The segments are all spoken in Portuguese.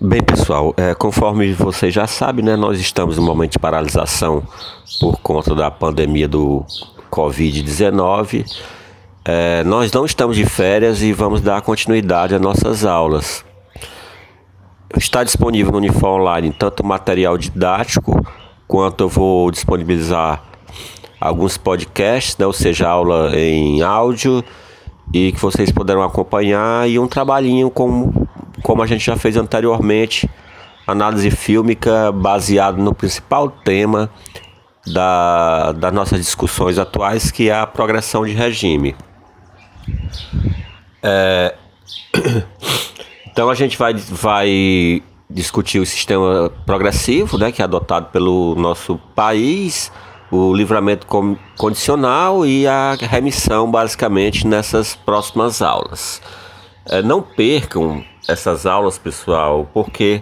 Bem, pessoal, é, conforme vocês já sabem, né, nós estamos um momento de paralisação por conta da pandemia do Covid-19. É, nós não estamos de férias e vamos dar continuidade às nossas aulas. Está disponível no Unifor Online tanto material didático quanto eu vou disponibilizar alguns podcasts, né, ou seja, aula em áudio e que vocês poderão acompanhar e um trabalhinho com como a gente já fez anteriormente, análise fílmica baseado no principal tema da, das nossas discussões atuais, que é a progressão de regime. É, então a gente vai, vai discutir o sistema progressivo, né, que é adotado pelo nosso país, o livramento condicional e a remissão, basicamente, nessas próximas aulas. É, não percam essas aulas, pessoal, porque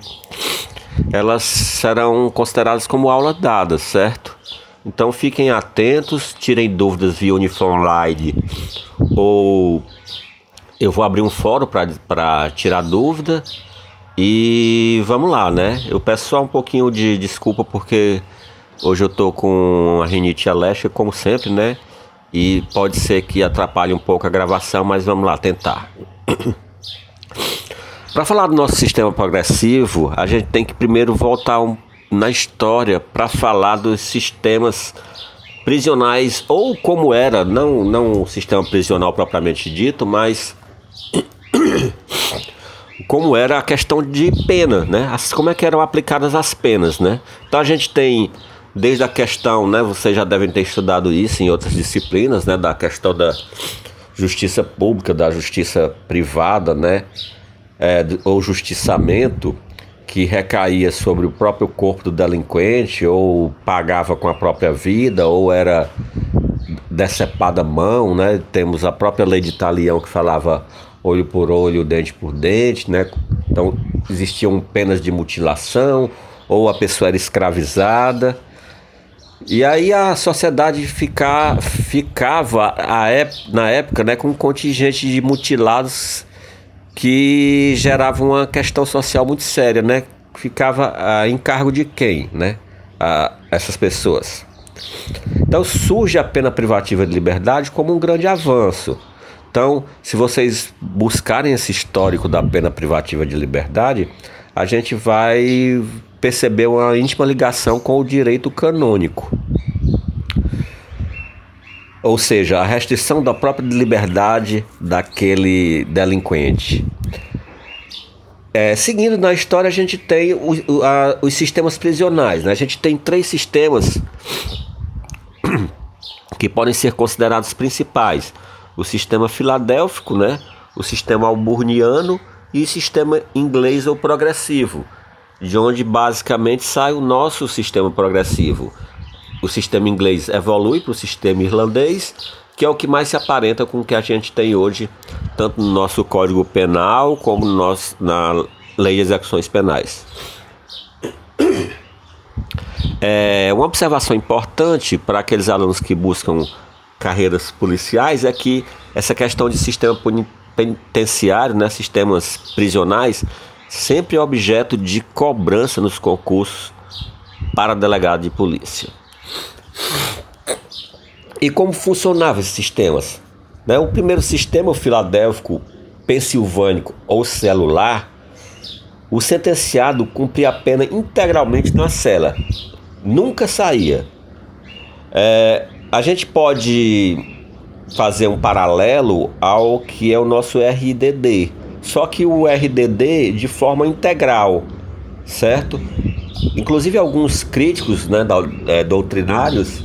elas serão consideradas como aula dada, certo? Então fiquem atentos, tirem dúvidas via Uniform Online ou eu vou abrir um fórum para tirar dúvida e vamos lá, né? Eu peço só um pouquinho de desculpa porque hoje eu tô com a rinite alérgica, como sempre, né? E pode ser que atrapalhe um pouco a gravação, mas vamos lá tentar. Para falar do nosso sistema progressivo, a gente tem que primeiro voltar um, na história para falar dos sistemas prisionais ou como era, não não o sistema prisional propriamente dito, mas como era a questão de pena, né? As, como é que eram aplicadas as penas, né? Então a gente tem desde a questão, né? Vocês já devem ter estudado isso em outras disciplinas, né? Da questão da justiça pública, da justiça privada, né? É, ou justiçamento que recaía sobre o próprio corpo do delinquente, ou pagava com a própria vida, ou era decepada mão, né? Temos a própria lei de Talião que falava olho por olho, dente por dente, né? Então existiam penas de mutilação, ou a pessoa era escravizada. E aí a sociedade fica, ficava na época né, com um contingente de mutilados que gerava uma questão social muito séria, né? Ficava a encargo de quem, né? A, essas pessoas. Então surge a pena privativa de liberdade como um grande avanço. Então, se vocês buscarem esse histórico da pena privativa de liberdade, a gente vai perceber uma íntima ligação com o direito canônico. Ou seja, a restrição da própria liberdade daquele delinquente. É, seguindo na história, a gente tem o, a, os sistemas prisionais. Né? A gente tem três sistemas que podem ser considerados principais: o sistema filadélfico, né? o sistema alburniano e o sistema inglês ou progressivo, de onde basicamente sai o nosso sistema progressivo o sistema inglês evolui para o sistema irlandês, que é o que mais se aparenta com o que a gente tem hoje, tanto no nosso Código Penal como no nosso, na Lei de Execuções Penais. É, uma observação importante para aqueles alunos que buscam carreiras policiais é que essa questão de sistema penitenciário, né, sistemas prisionais, sempre é objeto de cobrança nos concursos para delegado de polícia. E como funcionavam esses sistemas? Né? O primeiro sistema, o filadélfico, pensilvânico ou celular, o sentenciado cumpria a pena integralmente na cela, nunca saía. É, a gente pode fazer um paralelo ao que é o nosso RDD, só que o RDD de forma integral, certo? Inclusive alguns críticos né, é, doutrinários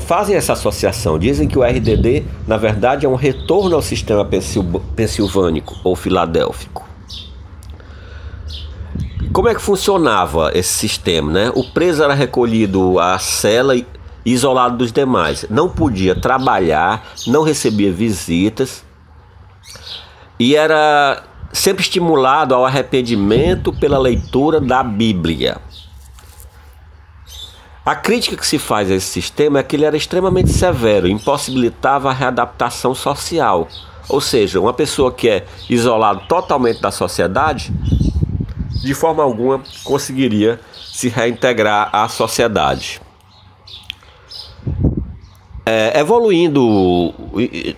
fazem essa associação. Dizem que o RDD, na verdade, é um retorno ao sistema pensilvânico ou filadélfico. Como é que funcionava esse sistema? Né? O preso era recolhido à cela isolado dos demais. Não podia trabalhar, não recebia visitas e era sempre estimulado ao arrependimento pela leitura da Bíblia. A crítica que se faz a esse sistema é que ele era extremamente severo, impossibilitava a readaptação social. Ou seja, uma pessoa que é isolada totalmente da sociedade de forma alguma conseguiria se reintegrar à sociedade. É, evoluindo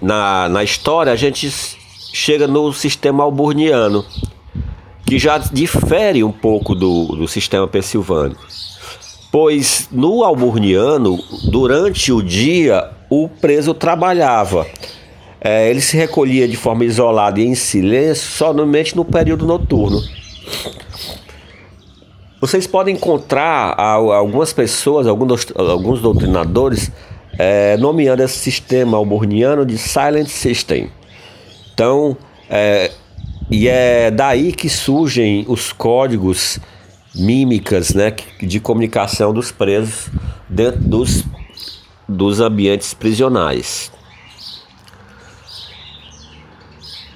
na, na história, a gente chega no sistema alburniano, que já difere um pouco do, do sistema pensilvânico. Pois no alburniano, durante o dia, o preso trabalhava. É, ele se recolhia de forma isolada e em silêncio somente no período noturno. Vocês podem encontrar algumas pessoas, alguns, doutrinadores, é, nomeando esse sistema alborniano de Silent System. Então, é, e é daí que surgem os códigos mímicas né, de comunicação dos presos dentro dos, dos ambientes prisionais.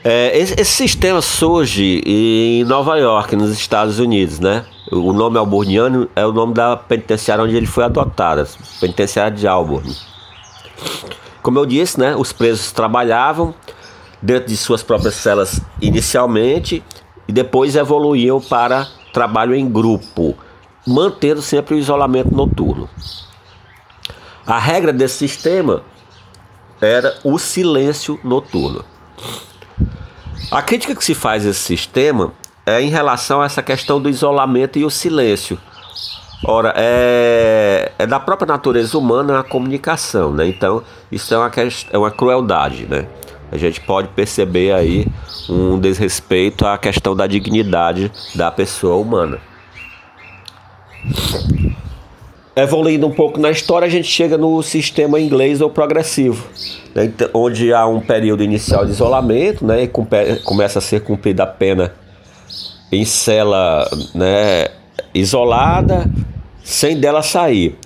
É, esse, esse, sistema surge em Nova York, nos Estados Unidos, né? O nome Alborniano é o nome da penitenciária onde ele foi adotado, penitenciária de Alborn. Como eu disse, né? Os presos trabalhavam dentro de suas próprias celas inicialmente e depois evoluíam para trabalho em grupo, mantendo sempre o isolamento noturno. A regra desse sistema era o silêncio noturno. A crítica que se faz a esse sistema é em relação a essa questão do isolamento e o silêncio. Ora, é, é da própria natureza humana a comunicação, né? Então, isso é uma, é uma crueldade, né? A gente pode perceber aí um desrespeito à questão da dignidade da pessoa humana. Evoluindo um pouco na história, a gente chega no sistema inglês ou progressivo, né, então, onde há um período inicial de isolamento, né, e começa a ser cumprida a pena em cela né, isolada, sem dela sair.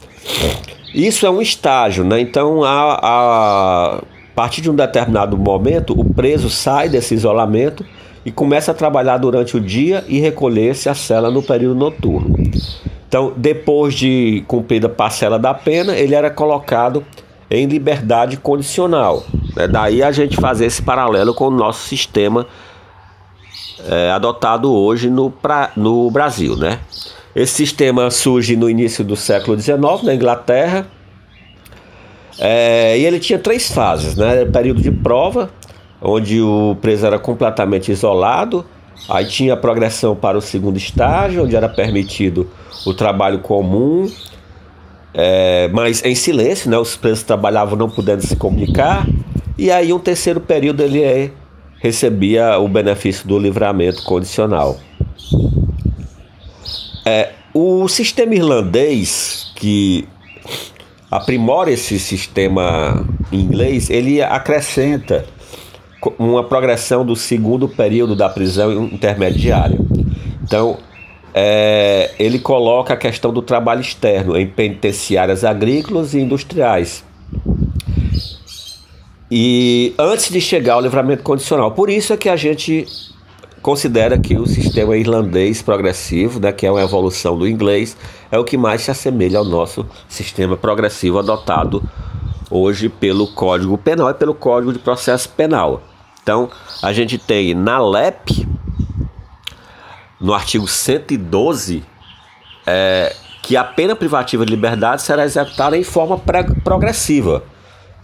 Isso é um estágio, né? Então, a, a partir de um determinado momento, o preso sai desse isolamento e começa a trabalhar durante o dia e recolher-se à cela no período noturno. Então, depois de cumprida a parcela da pena, ele era colocado em liberdade condicional. É daí a gente fazer esse paralelo com o nosso sistema é, adotado hoje no, pra, no Brasil. Né? Esse sistema surge no início do século XIX na Inglaterra. É, e ele tinha três fases, né? Período de prova, onde o preso era completamente isolado. Aí tinha a progressão para o segundo estágio, onde era permitido o trabalho comum, é, mas em silêncio, né? Os presos trabalhavam não podendo se comunicar. E aí um terceiro período ele é, recebia o benefício do livramento condicional. É, o sistema irlandês que aprimora esse sistema inglês, ele acrescenta uma progressão do segundo período da prisão intermediária. Então, é, ele coloca a questão do trabalho externo em penitenciárias agrícolas e industriais. E antes de chegar ao livramento condicional. Por isso é que a gente considera que o sistema irlandês progressivo, né, que é uma evolução do inglês, é o que mais se assemelha ao nosso sistema progressivo adotado hoje pelo Código Penal e pelo Código de Processo Penal. Então, a gente tem na LEP, no artigo 112, é, que a pena privativa de liberdade será executada em forma progressiva,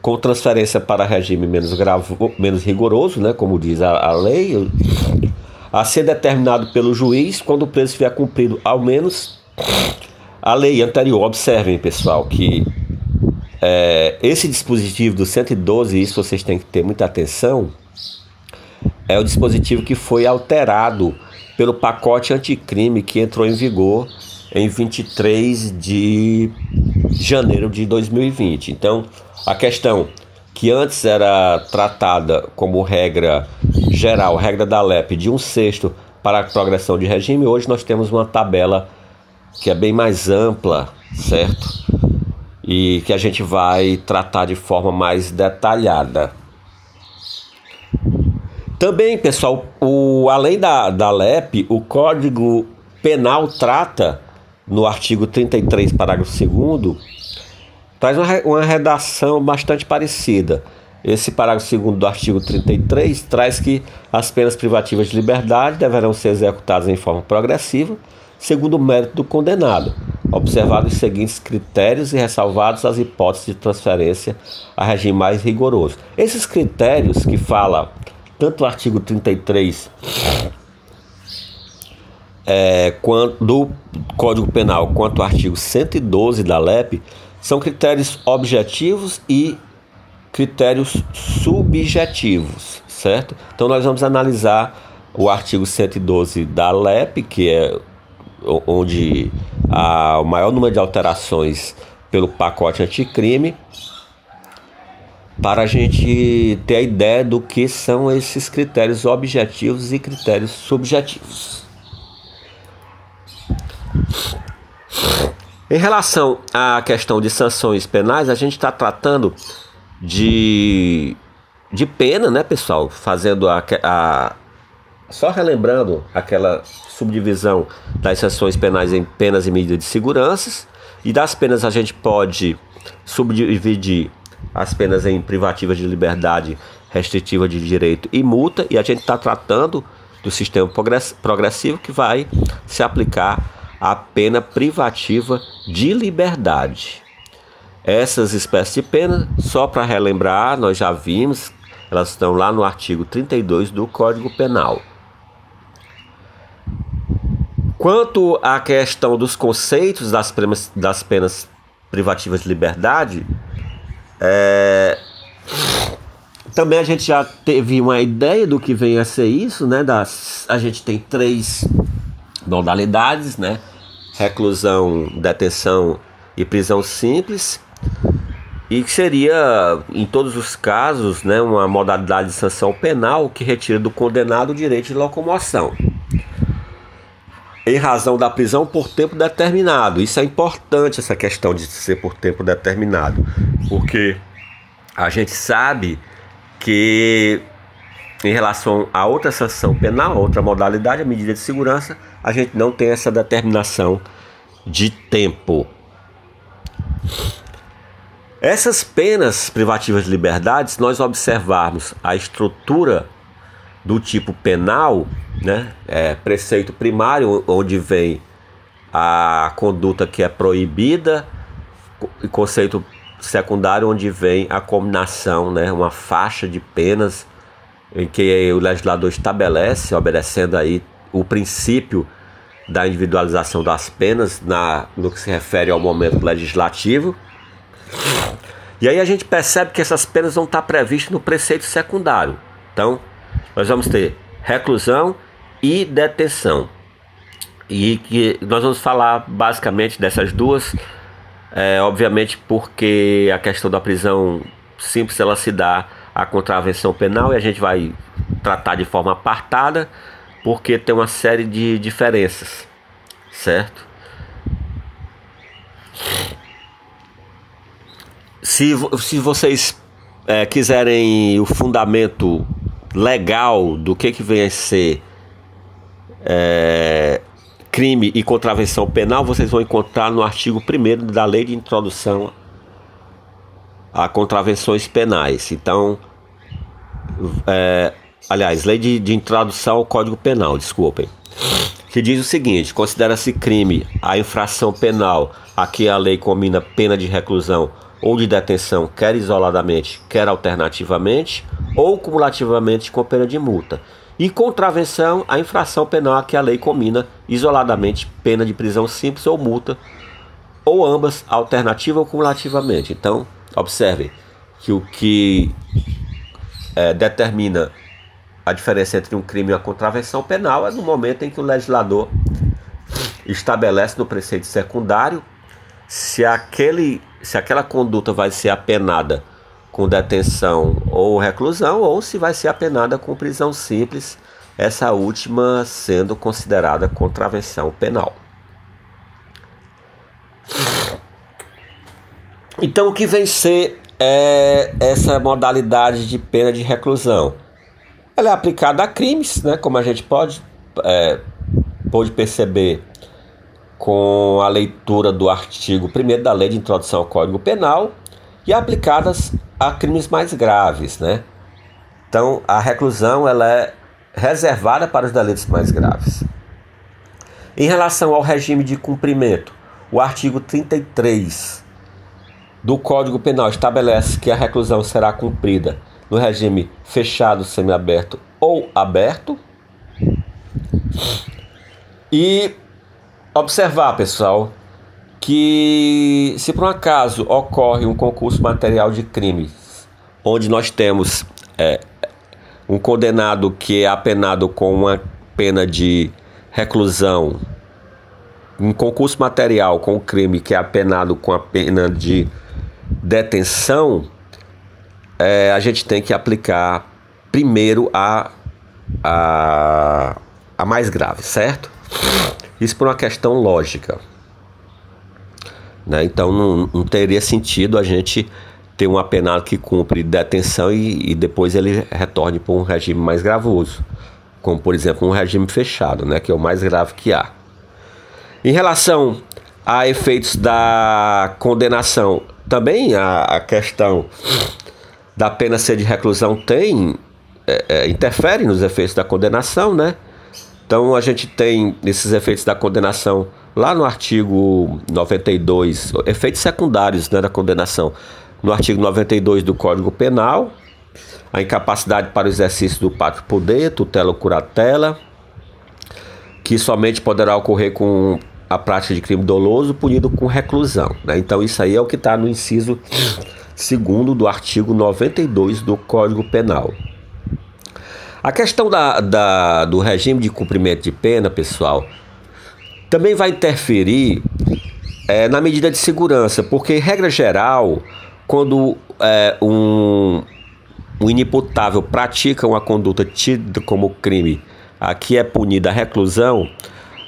com transferência para regime menos, gravo, menos rigoroso, né, como diz a, a lei, a ser determinado pelo juiz quando o preso tiver cumprido ao menos a lei anterior. Observem, pessoal, que é, esse dispositivo do 112, isso vocês têm que ter muita atenção, é o dispositivo que foi alterado pelo pacote anticrime que entrou em vigor em 23 de janeiro de 2020. Então, a questão que antes era tratada como regra geral, regra da LEP, de um sexto para a progressão de regime, hoje nós temos uma tabela que é bem mais ampla, certo? E que a gente vai tratar de forma mais detalhada. Também, pessoal, o, além da, da LEP, o Código Penal trata, no artigo 33, parágrafo 2, traz uma, uma redação bastante parecida. Esse parágrafo 2 do artigo 33 traz que as penas privativas de liberdade deverão ser executadas em forma progressiva, segundo o mérito do condenado, observados os seguintes critérios e ressalvados as hipóteses de transferência a regime mais rigoroso. Esses critérios que fala tanto o artigo 33 é, quanto, do Código Penal quanto o artigo 112 da LEP são critérios objetivos e critérios subjetivos, certo? Então nós vamos analisar o artigo 112 da LEP, que é onde há o maior número de alterações pelo pacote anticrime, para a gente ter a ideia do que são esses critérios objetivos e critérios subjetivos. Em relação à questão de sanções penais, a gente está tratando de, de pena, né, pessoal? Fazendo a, a. Só relembrando aquela subdivisão das sanções penais em penas e medidas de segurança. E das penas a gente pode subdividir as penas em privativas de liberdade, restritiva de direito e multa. E a gente está tratando do sistema progressivo que vai se aplicar a pena privativa de liberdade. Essas espécies de pena, só para relembrar, nós já vimos, elas estão lá no artigo 32 do Código Penal. Quanto à questão dos conceitos das penas, das penas privativas de liberdade, é, também a gente já teve uma ideia do que vem a ser isso, né? Das, a gente tem três modalidades, né? Reclusão, detenção e prisão simples. E que seria, em todos os casos, né, uma modalidade de sanção penal que retira do condenado o direito de locomoção. Em razão da prisão por tempo determinado. Isso é importante, essa questão de ser por tempo determinado. Porque a gente sabe que em relação a outra sanção penal, outra modalidade, a medida de segurança, a gente não tem essa determinação de tempo. Essas penas privativas de liberdade, se nós observarmos a estrutura do tipo penal, né, é, preceito primário, onde vem a conduta que é proibida, e conceito secundário, onde vem a combinação, né, uma faixa de penas em que o legislador estabelece, obedecendo aí o princípio da individualização das penas na, no que se refere ao momento legislativo. E aí a gente percebe que essas penas vão estar previstas no preceito secundário. Então, nós vamos ter reclusão e detenção. E que nós vamos falar basicamente dessas duas, é, obviamente porque a questão da prisão simples ela se dá à contravenção penal e a gente vai tratar de forma apartada porque tem uma série de diferenças, certo? Se, se vocês é, quiserem o fundamento legal do que, que vem a ser é, crime e contravenção penal, vocês vão encontrar no artigo 1 da Lei de Introdução a Contravenções Penais. Então, é, aliás, Lei de, de Introdução ao Código Penal, desculpem, que diz o seguinte: considera-se crime a infração penal a que a lei combina pena de reclusão ou de detenção, quer isoladamente, quer alternativamente, ou cumulativamente com pena de multa. E contravenção, a infração penal a que a lei combina isoladamente pena de prisão simples ou multa, ou ambas, alternativa ou cumulativamente. Então, observe que o que é, determina a diferença entre um crime e uma contravenção penal é no momento em que o legislador estabelece no preceito secundário se, aquele, se aquela conduta vai ser apenada com detenção ou reclusão ou se vai ser apenada com prisão simples, essa última sendo considerada contravenção penal. Então, o que vem ser é essa modalidade de pena de reclusão? Ela é aplicada a crimes, né, como a gente pode, é, pode perceber com a leitura do artigo 1 da Lei de Introdução ao Código Penal e aplicadas a crimes mais graves, né? Então, a reclusão ela é reservada para os delitos mais graves. Em relação ao regime de cumprimento, o artigo 33 do Código Penal estabelece que a reclusão será cumprida no regime fechado, semiaberto ou aberto. E observar, pessoal, que se por um acaso ocorre um concurso material de crimes, onde nós temos é, um condenado que é apenado com uma pena de reclusão, um concurso material com o crime que é apenado com a pena de detenção, é, a gente tem que aplicar primeiro a, a, a mais grave, certo? Isso por uma questão lógica. Né? Então não, não teria sentido a gente ter um apenado que cumpre detenção e, e depois ele retorne para um regime mais gravoso, como por exemplo um regime fechado, né? que é o mais grave que há. Em relação a efeitos da condenação, também a, a questão da pena ser de reclusão tem é, é, interfere nos efeitos da condenação, né? Então a gente tem esses efeitos da condenação lá no artigo 92, efeitos secundários né, da condenação, no artigo 92 do Código Penal, a incapacidade para o exercício do pátrio poder, tutela ou curatela, que somente poderá ocorrer com a prática de crime doloso punido com reclusão. Né? Então isso aí é o que está no inciso segundo do artigo 92 do Código Penal. A questão da, da, do regime de cumprimento de pena, pessoal, também vai interferir é, na medida de segurança, porque, regra geral, quando é, um, um inimputável pratica uma conduta tida como crime, aqui é punida a reclusão,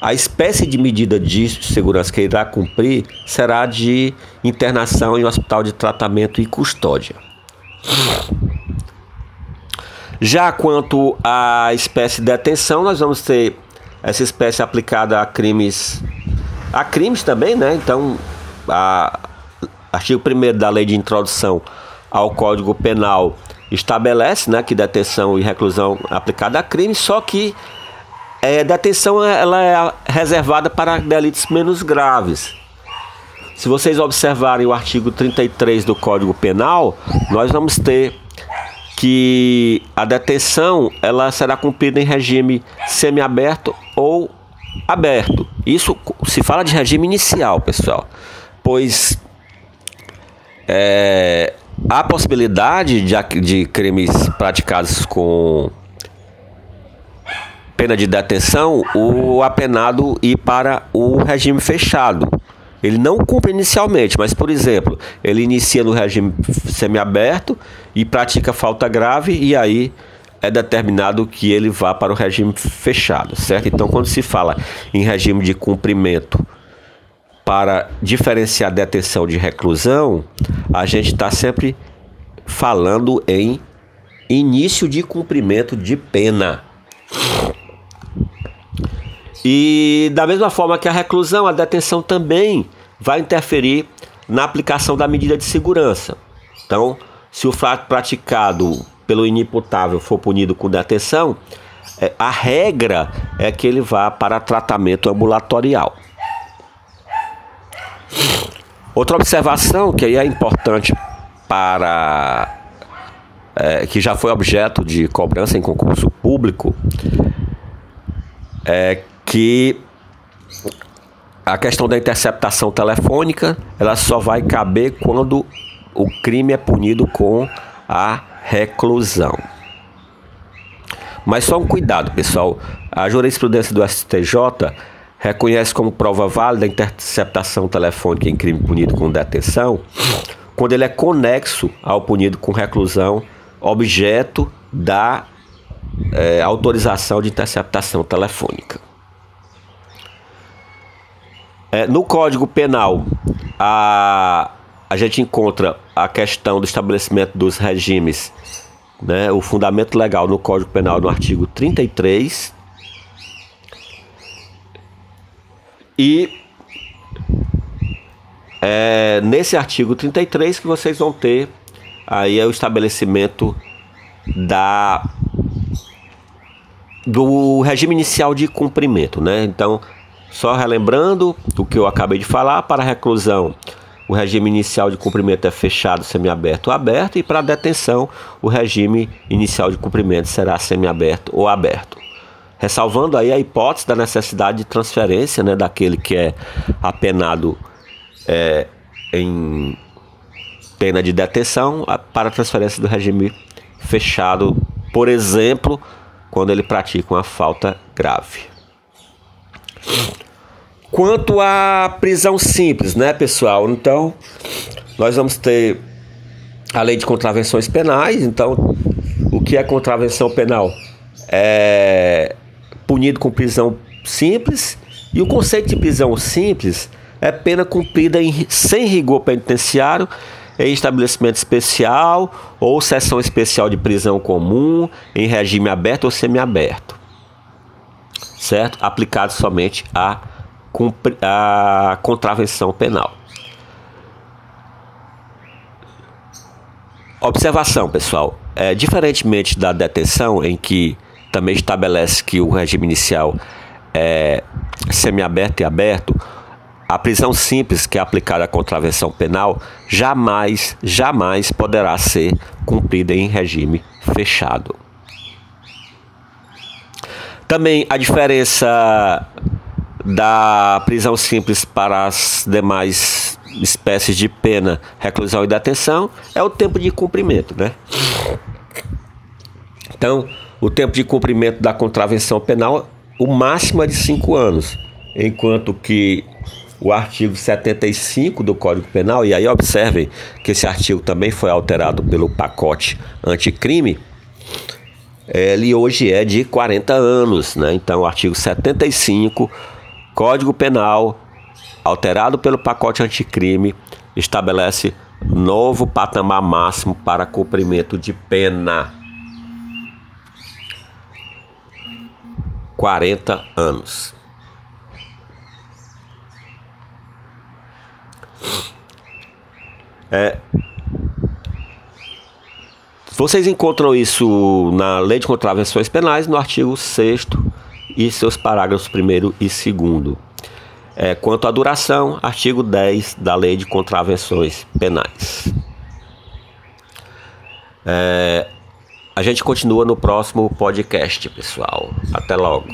a espécie de medida de segurança que irá cumprir será de internação em um hospital de tratamento e custódia. Já quanto à espécie de detenção, nós vamos ter essa espécie aplicada a crimes a crimes também, né? Então, a artigo 1 da Lei de Introdução ao Código Penal estabelece, né, que detenção e reclusão aplicada a crimes, só que é, detenção ela é reservada para delitos menos graves. Se vocês observarem o artigo 33 do Código Penal, nós vamos ter que a detenção ela será cumprida em regime semiaberto ou aberto. Isso se fala de regime inicial, pessoal, pois é, há possibilidade de, de crimes praticados com pena de detenção o apenado ir para o regime fechado. Ele não cumpre inicialmente, mas, por exemplo, ele inicia no regime semiaberto e pratica falta grave, e aí é determinado que ele vá para o regime fechado, certo? Então, quando se fala em regime de cumprimento para diferenciar detenção de reclusão, a gente está sempre falando em início de cumprimento de pena. E da mesma forma que a reclusão, a detenção também vai interferir na aplicação da medida de segurança. Então, se o fato praticado pelo inimputável for punido com detenção, é, a regra é que ele vá para tratamento ambulatorial. Outra observação que aí é importante para é, que já foi objeto de cobrança em concurso público é que a questão da interceptação telefônica ela só vai caber quando o crime é punido com a reclusão. Mas só um cuidado, pessoal. A jurisprudência do STJ reconhece como prova válida a interceptação telefônica em crime punido com detenção quando ele é conexo ao punido com reclusão, objeto da é, autorização de interceptação telefônica. É, no Código Penal, a, a gente encontra a questão do estabelecimento dos regimes, né, o fundamento legal no Código Penal no artigo 33. E é nesse artigo 33 que vocês vão ter aí é o estabelecimento da do regime inicial de cumprimento, né? Então, só relembrando o que eu acabei de falar, para a reclusão, o regime inicial de cumprimento é fechado, semiaberto ou aberto, e para a detenção, o regime inicial de cumprimento será semiaberto ou aberto. Ressalvando aí a hipótese da necessidade de transferência né, daquele que é apenado é, em pena de detenção para transferência do regime fechado, por exemplo, quando ele pratica uma falta grave. Quanto à prisão simples, né, pessoal? Então, nós vamos ter a lei de contravenções penais. Então, o que é contravenção penal? É punido com prisão simples. E o conceito de prisão simples é pena cumprida em, sem rigor penitenciário em estabelecimento especial ou seção especial de prisão comum, em regime aberto ou semiaberto. Certo? Aplicado somente à, à contravenção penal. Observação, pessoal. É, diferentemente da detenção, em que também estabelece que o regime inicial é semiaberto e aberto, a prisão simples, que é aplicada à contravenção penal, jamais, jamais poderá ser cumprida em regime fechado. Também a diferença da prisão simples para as demais espécies de pena, reclusão e detenção é o tempo de cumprimento, né? Então, o tempo de cumprimento da contravenção penal, o máximo é de cinco anos, enquanto que o artigo 75 do Código Penal, e aí observem que esse artigo também foi alterado pelo pacote anticrime, ele hoje é de 40 anos, né? Então, o artigo 75, Código Penal, alterado pelo pacote anticrime, estabelece novo patamar máximo para cumprimento de pena. 40 anos. É, vocês encontram isso na Lei de Contravenções Penais, no artigo 6 e seus parágrafos 1 e 2. É, quanto à duração, artigo 10 da Lei de Contravenções Penais. É, a gente continua no próximo podcast, pessoal. Até logo.